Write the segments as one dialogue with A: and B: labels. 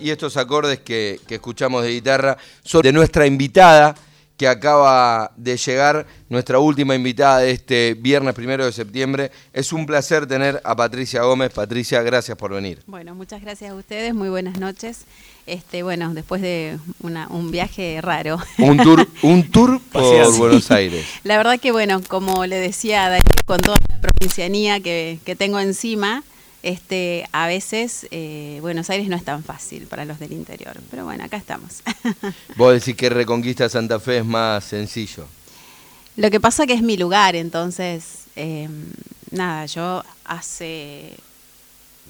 A: y estos acordes que, que escuchamos de guitarra son de nuestra invitada que acaba de llegar, nuestra última invitada de este viernes primero de septiembre. Es un placer tener a Patricia Gómez. Patricia, gracias por venir.
B: Bueno, muchas gracias a ustedes, muy buenas noches. Este, bueno, después de una- un viaje raro.
A: Un tour, un tour por. Buenos Aires.
B: La verdad que, bueno, como le decía a Darío, con toda la provincianía que, que tengo encima, este, a veces eh, Buenos Aires no es tan fácil para los del interior. Pero bueno, acá estamos.
A: Vos decís que Reconquista Santa Fe es más sencillo.
B: Lo que pasa que es mi lugar, entonces, eh, nada, yo hace,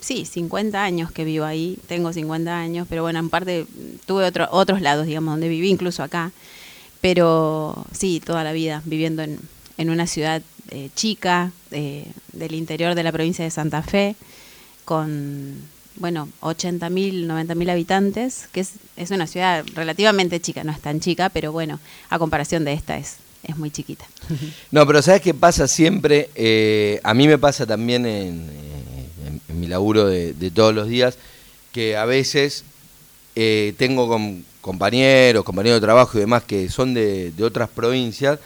B: sí, 50 años que vivo ahí, tengo 50 años, pero bueno, en parte tuve otro- otros lados, digamos, donde viví, incluso acá, pero sí, toda la vida viviendo en, en una ciudad eh, chica, eh, del interior de la provincia de Santa Fe, con, bueno, 80.000, 90.000 habitantes, que es, es una ciudad relativamente chica, no es tan chica, pero bueno, a comparación de esta es, es muy chiquita.
A: No, pero ¿sabes qué pasa siempre? Eh, a mí me pasa también en, eh, mi laburo de, todos los días, que a veces eh, tengo com- compañeros, compañeros de trabajo y demás que son de, de otras provincias,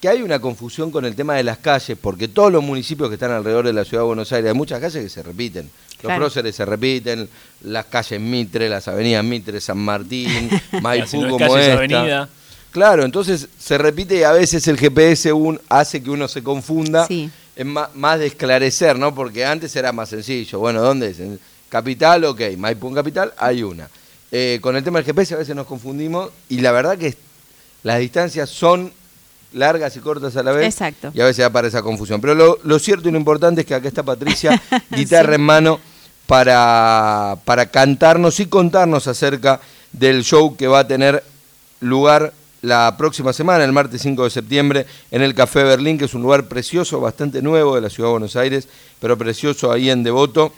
A: que hay una confusión con el tema de las calles, porque todos los municipios que están alrededor de la ciudad de Buenos Aires, hay muchas calles que se repiten. Los
B: Claro.
A: próceres se repiten, las calles Mitre, las avenidas Mitre, San Martín,
C: Si
A: Maipú
C: no es
A: como esta.
C: avenida.
A: Claro, entonces se repite y a veces el GPS un- hace que uno se confunda.
B: Sí.
A: Es ma- más, de esclarecer, ¿no? Porque antes era más sencillo. Bueno, ¿dónde es? En Capital, ok. Maipú en Capital, hay una. Eh, con el tema del GPS a veces nos confundimos y la verdad que las distancias son largas y cortas a la vez.
B: Exacto.
A: Y a veces da para esa confusión. Pero lo, lo cierto y lo importante es que acá está Patricia, guitarra en mano, para, para cantarnos y contarnos acerca del show que va a tener lugar la próxima semana, el martes 5 de septiembre, en el Café Berlín, que es un lugar precioso, bastante nuevo de la ciudad de Buenos Aires, pero precioso ahí en Devoto.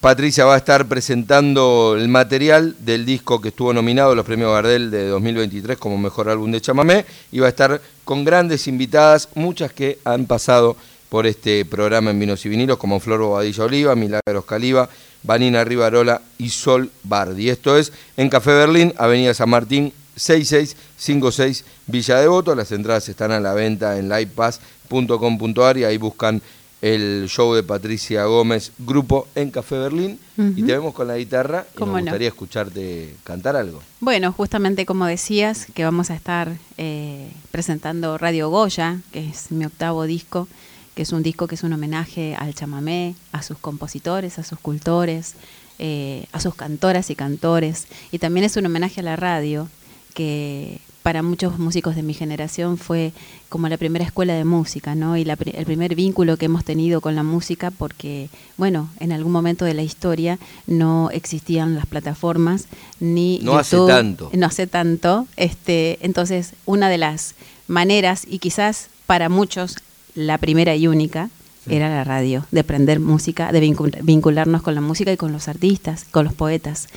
A: Patricia va a estar presentando el material del disco que estuvo nominado a los premios Gardel de 2023 como mejor álbum de chamamé y va a estar con grandes invitadas, muchas que han pasado por este programa en Vinos y Vinilos, como Flor Bobadilla Oliva, Milagros Caliba, Vanina Rivarola y Sol Bardi. Esto es en Café Berlín, Avenida San Martín 6656 Villa Devoto. Las entradas están a la venta en livepass.com.ar y ahí buscan el show de Patricia Gómez, grupo en Café Berlín. Y te vemos con la guitarra y nos
B: no.
A: gustaría escucharte cantar algo.
B: Bueno, justamente como decías, que vamos a estar eh, presentando Radio Goya, que es mi octavo disco, que es un disco que es un homenaje al chamamé, a sus compositores, a sus cultores, eh, a sus cantoras y cantores, y también es un homenaje a la radio, que para muchos músicos de mi generación fue como la primera escuela de música, ¿no? Y la el primer vínculo que hemos tenido con la música, porque, bueno, en algún momento de la historia no existían las plataformas ni
A: No hace tanto.
B: no hace tanto. Este, entonces, una de las maneras, y quizás para muchos la primera y única, era la radio, de aprender música, de vincul- vincularnos con la música y con los artistas, con los poetas,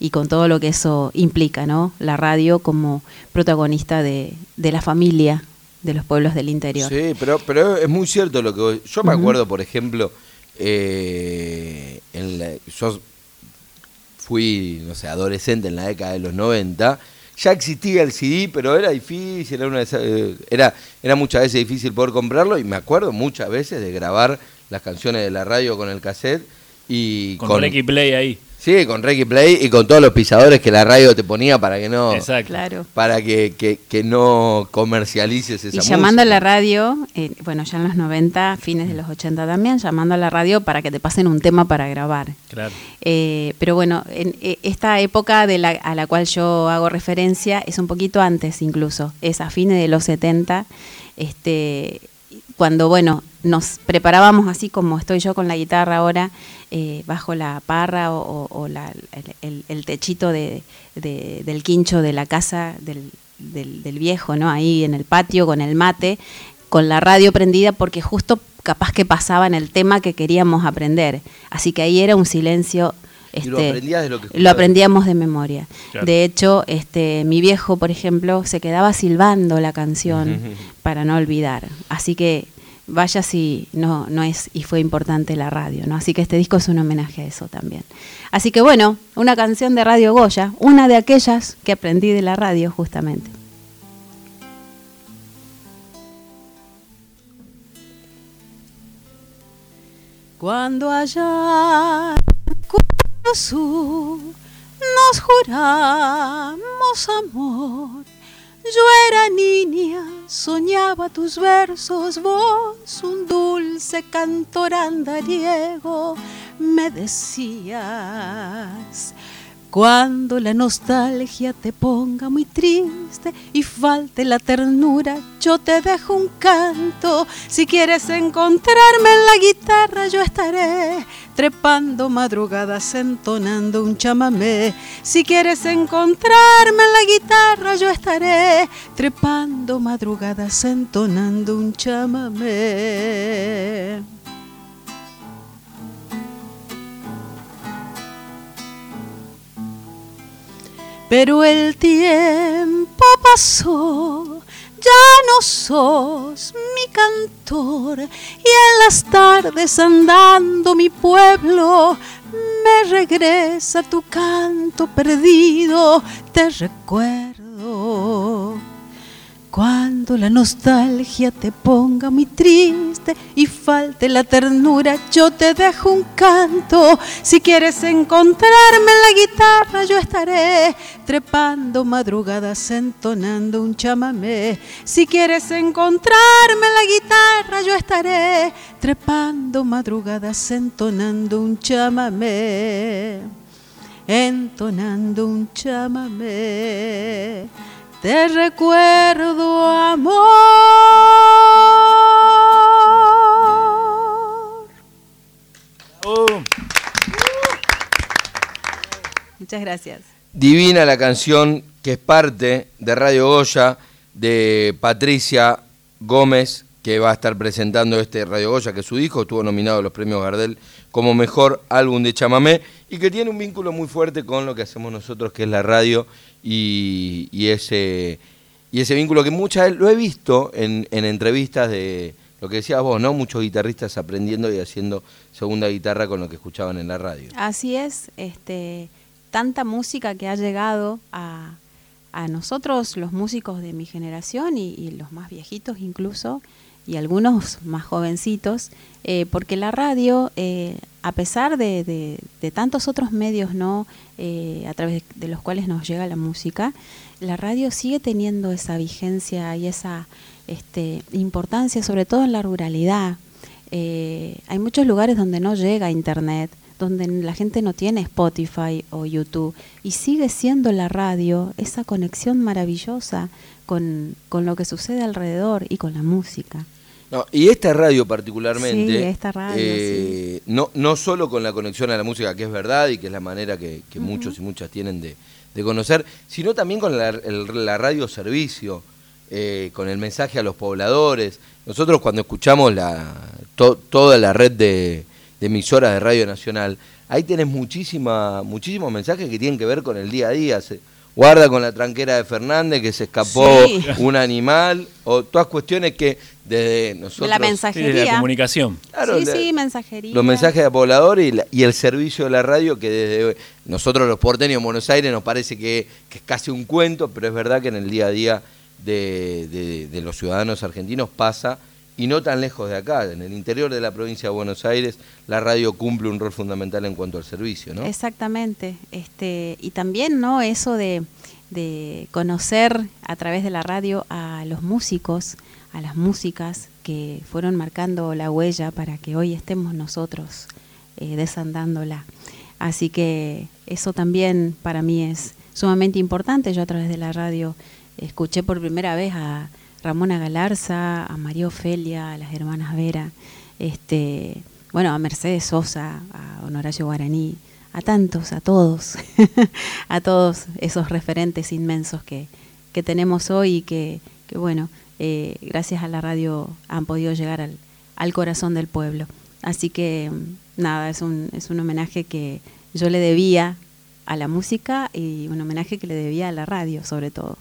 B: y con todo lo que eso implica, ¿no? La radio como protagonista de, de la familia de los pueblos del interior.
A: Sí, pero, pero es muy cierto lo que Yo me acuerdo, por ejemplo, eh, en la- yo fui, no sé, adolescente en la década de los 90. Ya existía el CD, pero era difícil, era, una eh, era, era muchas veces difícil poder comprarlo y me acuerdo muchas veces de grabar las canciones de la radio con el cassette y
C: Con, y Play ahí.
A: Sí, con y Play y con todos los pisadores que la radio te ponía para que no
C: Exacto.
B: Claro.
A: para que, que, que no comercialices esa
B: Y llamando a la radio, eh, bueno, ya en los 90, fines de los 80 también, llamando a la radio para que te pasen un tema para grabar.
C: Claro.
B: Eh, pero bueno, en eh, esta época de la, a la cual yo hago referencia es un poquito antes incluso, es a fines de los 70, este, cuando bueno, nos preparábamos así como estoy yo con la guitarra ahora, eh, bajo la parra o, o- o la- el, el- el techito de, de- del quincho de la casa del, del- del viejo, ¿no? Ahí en el patio con el mate, con la radio prendida porque justo capaz que pasaban el tema que queríamos aprender. Así que ahí era un silencio.
A: Y lo
B: este,
A: aprendías de lo que
B: lo
A: escuchabas.
B: aprendíamos de memoria.
C: Claro.
B: De hecho, este, mi viejo, por ejemplo, se quedaba silbando la canción para no olvidar. Así que vaya si no, no es y fue importante la radio, ¿no? Así que este disco es un homenaje a eso también. Así que bueno, una canción de Radio Goya, una de aquellas que aprendí de la radio justamente. Cuando allá nos juramos amor, yo era niña, soñaba tus versos, vos un dulce cantor andariego, me decías cuando la nostalgia te ponga muy triste y falte la ternura, yo te dejo un canto. Si quieres encontrarme en la guitarra, yo estaré trepando madrugadas entonando un chamamé. Si quieres encontrarme en la guitarra, yo estaré trepando madrugadas entonando un chamamé. Pero el tiempo pasó, ya no sos mi cantor y en las tardes andando mi pueblo me regresa tu canto perdido, te recuerdo. La nostalgia te ponga muy triste y falte la ternura, yo te dejo un canto. Si quieres encontrarme en la guitarra, yo estaré trepando madrugadas entonando un chamamé. Si quieres encontrarme en la guitarra, yo estaré trepando madrugadas entonando un chamamé. Entonando un chamamé te recuerdo amor.
A: Oh.
B: Muchas gracias.
A: Divina la canción que es parte de Radio Goya de Patricia Gómez, que va a estar presentando este Radio Goya, que su hijo estuvo nominado a los premios Gardel como mejor álbum de chamamé y que tiene un vínculo muy fuerte con lo que hacemos nosotros, que es la radio y, ese, y ese vínculo que muchas lo he visto en, entrevistas de lo que decías vos, ¿no? Muchos guitarristas aprendiendo y haciendo segunda guitarra con lo que escuchaban en la radio.
B: Así es, este, tanta música que ha llegado a, nosotros, los músicos de mi generación y, los más viejitos incluso, y algunos más jovencitos, eh, porque la radio, eh, a pesar de, tantos otros medios no eh, a través de los cuales nos llega la música, la radio sigue teniendo esa vigencia y esa este, importancia, sobre todo en la ruralidad. hay muchos lugares donde no llega Internet, donde la gente no tiene Spotify o YouTube, y sigue siendo la radio esa conexión maravillosa con, con lo que sucede alrededor y con la música
A: y esta radio particularmente, eh, no, no solo con la conexión a la música, que es verdad y que es la manera que, muchos y muchas tienen de, conocer, sino también con la, radio servicio, eh, con el mensaje a los pobladores. Nosotros cuando escuchamos la, toda la red de, emisoras de Radio Nacional, ahí tenés muchísima, muchísimos mensajes que tienen que ver con el día a día. Guarda con la tranquera de Fernández, que se escapó un animal, o todas cuestiones que desde nosotros...
B: La mensajería.
C: la comunicación.
B: sí, sí, mensajería.
A: Los mensajes de poblador y, y, el servicio de la radio, que desde nosotros los porteños en Buenos Aires nos parece que, es casi un cuento, pero es verdad que en el día a día de, de, los ciudadanos argentinos pasa, y no tan lejos de acá, en el interior de la provincia de Buenos Aires, la radio cumple un rol fundamental en cuanto al servicio, ¿no?
B: Exactamente. Este, y también, ¿no? Eso de, de conocer a través de la radio a los músicos, a las músicas que fueron marcando la huella para que hoy estemos nosotros eh, desandándola. Así que eso también para mí es sumamente importante. Yo a través de la radio escuché por primera vez a Ramona Galarza, a María Ofelia, a las hermanas Vera, este, bueno, a Mercedes Sosa, a Honoracio Guaraní, a tantos, a todos, a todos esos referentes inmensos que, que tenemos hoy y que, que bueno, eh, gracias a la radio han podido llegar al, al, corazón del pueblo. Así que nada, es un, es un homenaje que yo le debía a la música y un homenaje que le debía a la radio sobre todo.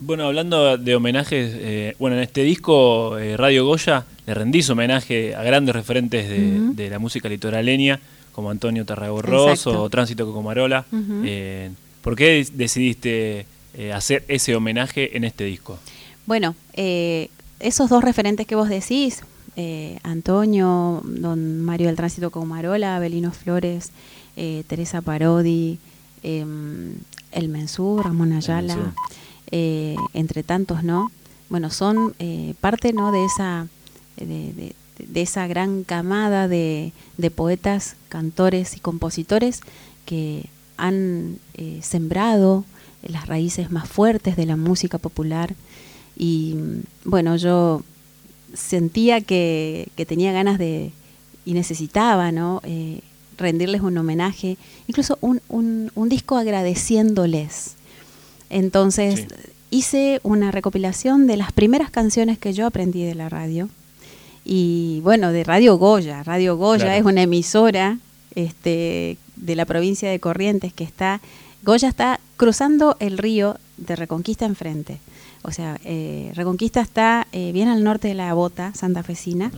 C: Bueno, hablando de homenajes, eh, bueno, en este disco eh, Radio Goya le rendís homenaje a grandes referentes de, la música litoraleña, como Antonio Tarragorros o Tránsito Cocomarola. Eh, ¿Por qué decidiste hacer ese homenaje en este disco?
B: Bueno, esos dos referentes que vos decís, Antonio, don Mario del Tránsito Cocomarola, Abelino Flores, Teresa Parodi, em, El Mensú, Ramón Ayala. Eh, entre tantos, ¿no? Bueno, son eh, parte, ¿no? De esa, de, esa gran camada de, poetas, cantores y compositores que han eh, sembrado las raíces más fuertes de la música popular y bueno, yo sentía que, tenía ganas de y necesitaba, ¿no? rendirles un homenaje, incluso un, un, un disco agradeciéndoles entonces hice una recopilación de las primeras canciones que yo aprendí de la radio. Y bueno, de Radio Goya. Radio Goya es una emisora este, de la provincia de Corrientes que está, Goya está cruzando el río de Reconquista enfrente. O sea, eh, Reconquista está eh, bien al norte de la Bota, Santa Fecina,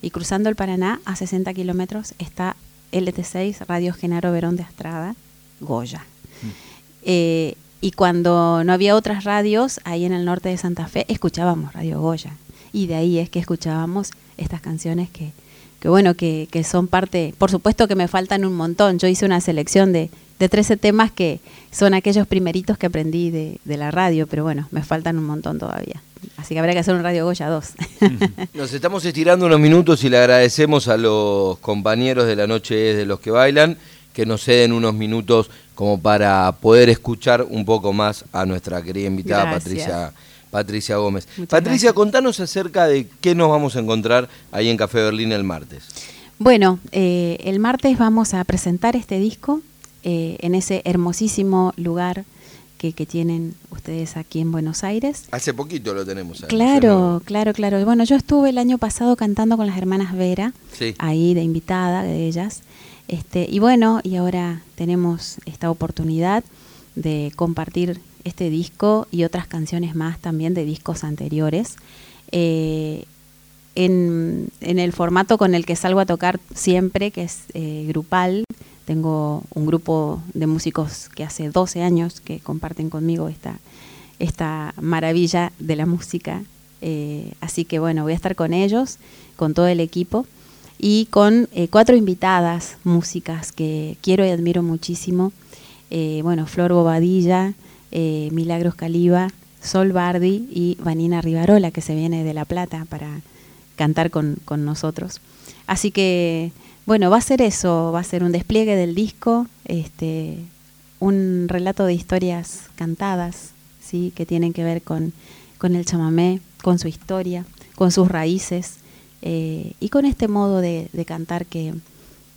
B: y cruzando el Paraná a 60 kilómetros está LT6, Radio Genaro Verón de Astrada, Goya. Mm. Eh, y cuando no había otras radios, ahí en el norte de Santa Fe, escuchábamos Radio Goya. Y de ahí es que escuchábamos estas canciones que, que bueno, que, que, son parte, por supuesto que me faltan un montón. Yo hice una selección de, de 13 temas que son aquellos primeritos que aprendí de, de, la radio, pero bueno, me faltan un montón todavía. Así que habrá que hacer un Radio Goya 2.
A: Nos estamos estirando unos minutos y le agradecemos a los compañeros de la noche de los que bailan que nos ceden unos minutos como para poder escuchar un poco más a nuestra querida invitada Patricia Patricia Gómez. Patricia, contanos acerca de qué nos vamos a encontrar ahí en Café Berlín el martes.
B: Bueno, eh, el martes vamos a presentar este disco eh, en ese hermosísimo lugar que, tienen ustedes aquí en Buenos Aires.
A: Hace poquito lo tenemos.
B: Ahí, claro, claro, claro. Bueno, yo estuve el año pasado cantando con las hermanas Vera, ahí de invitada de ellas. Este, y bueno, y ahora tenemos esta oportunidad de compartir este disco y otras canciones más también de discos anteriores. Eh, en, el formato con el que salgo a tocar siempre, que es eh, grupal, tengo un grupo de músicos que hace 12 años que comparten conmigo esta, esta maravilla de la música. Eh, así que bueno, voy a estar con ellos, con todo el equipo y con eh, cuatro invitadas músicas que quiero y admiro muchísimo. Eh, bueno, Flor Bobadilla, eh, Milagros Caliba, Sol Bardi y Vanina Rivarola, que se viene de La Plata para cantar con, con, nosotros. Así que, bueno, va a ser eso, va a ser un despliegue del disco, este, un relato de historias cantadas, ¿sí? que tienen que ver con, con el chamamé, con su historia, con sus raíces, eh, y con este modo de, cantar que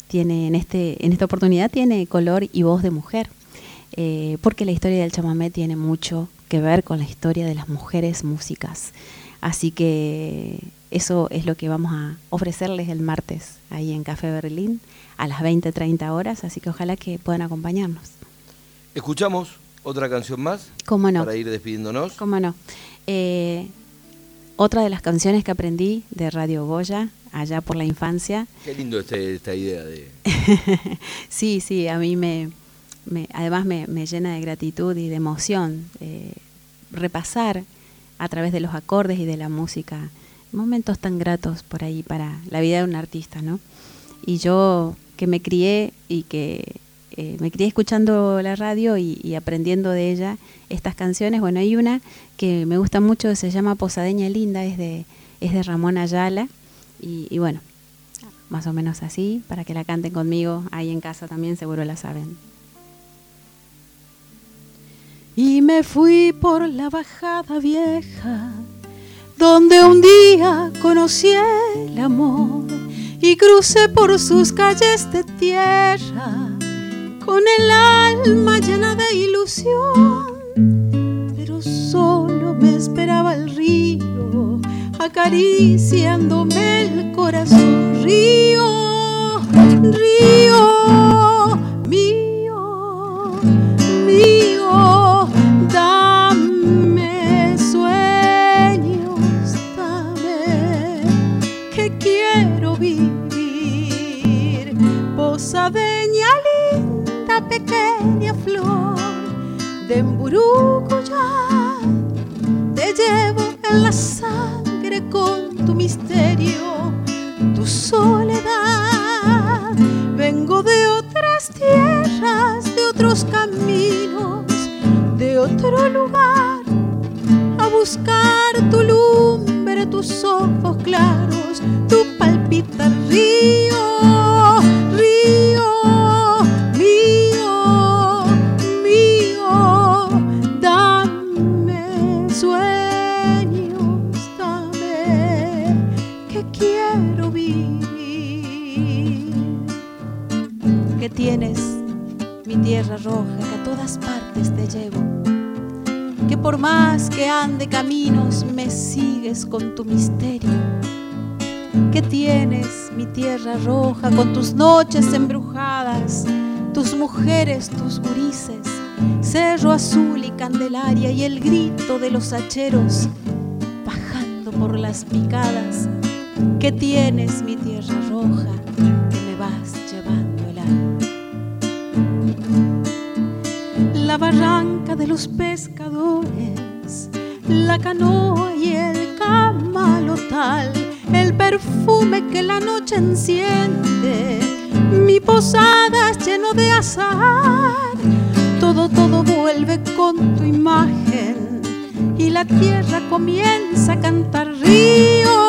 B: tiene en, este, en esta oportunidad tiene color y voz de mujer, eh, porque la historia del chamamé tiene mucho que ver con la historia de las mujeres músicas. Así que eso es lo que vamos a ofrecerles el martes ahí en Café Berlín a las 20-30 horas, así que ojalá que puedan acompañarnos.
A: ¿Escuchamos otra canción más?
B: ¿Cómo no?
A: Para ir despidiéndonos.
B: ¿Cómo no? Eh, otra de las canciones que aprendí de Radio Goya, allá por la infancia.
A: Qué lindo este, esta idea de...
B: sí, sí, a mí me, además me, llena de gratitud y de emoción eh, repasar a través de los acordes y de la música momentos tan gratos por ahí para la vida de un artista, ¿no? Y yo que me crié y que eh, me crié escuchando la radio y, aprendiendo de ella estas canciones. Bueno, hay una que me gusta mucho, se llama Posadeña Linda, es de, es de Ramón Ayala. Y, bueno, más o menos así, para que la canten conmigo ahí en casa también, seguro la saben. Y me fui por la bajada vieja, donde un día conocí el amor y crucé por sus calles de tierra con el alma llena de ilusión, pero solo me esperaba el río, acariciándome el corazón. Río, río, flor de tienes mi tierra roja que a todas partes te llevo. Que por más que ande caminos me sigues con tu misterio. Que tienes mi tierra roja con tus noches embrujadas, tus mujeres, tus gurises, cerro azul y candelaria y el grito de los hacheros bajando por las picadas. Que tienes mi tierra roja los pescadores, la canoa y el camalotal, el perfume que la noche enciende, mi posada lleno de azar, todo, todo vuelve con tu imagen y la tierra comienza a cantar río.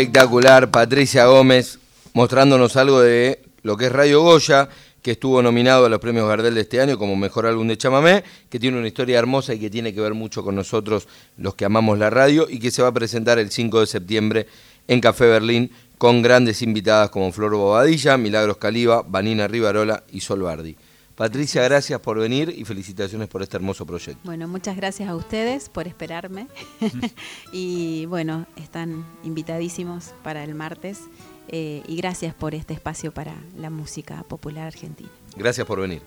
A: Espectacular, Patricia Gómez, mostrándonos algo de lo que es Radio Goya, que estuvo nominado a los premios Gardel de este año como mejor álbum de chamamé, que tiene una historia hermosa y que tiene que ver mucho con nosotros, los que amamos la radio, y que se va a presentar el 5 de septiembre en Café Berlín con grandes invitadas como Flor Bobadilla, Milagros Caliba, Vanina Rivarola y Sol Bardi. Patricia, gracias por venir y felicitaciones por este hermoso proyecto.
B: Bueno, muchas gracias a ustedes por esperarme. y bueno, están invitadísimos para el martes. Eh, y gracias por este espacio para la música popular argentina.
A: Gracias por venir.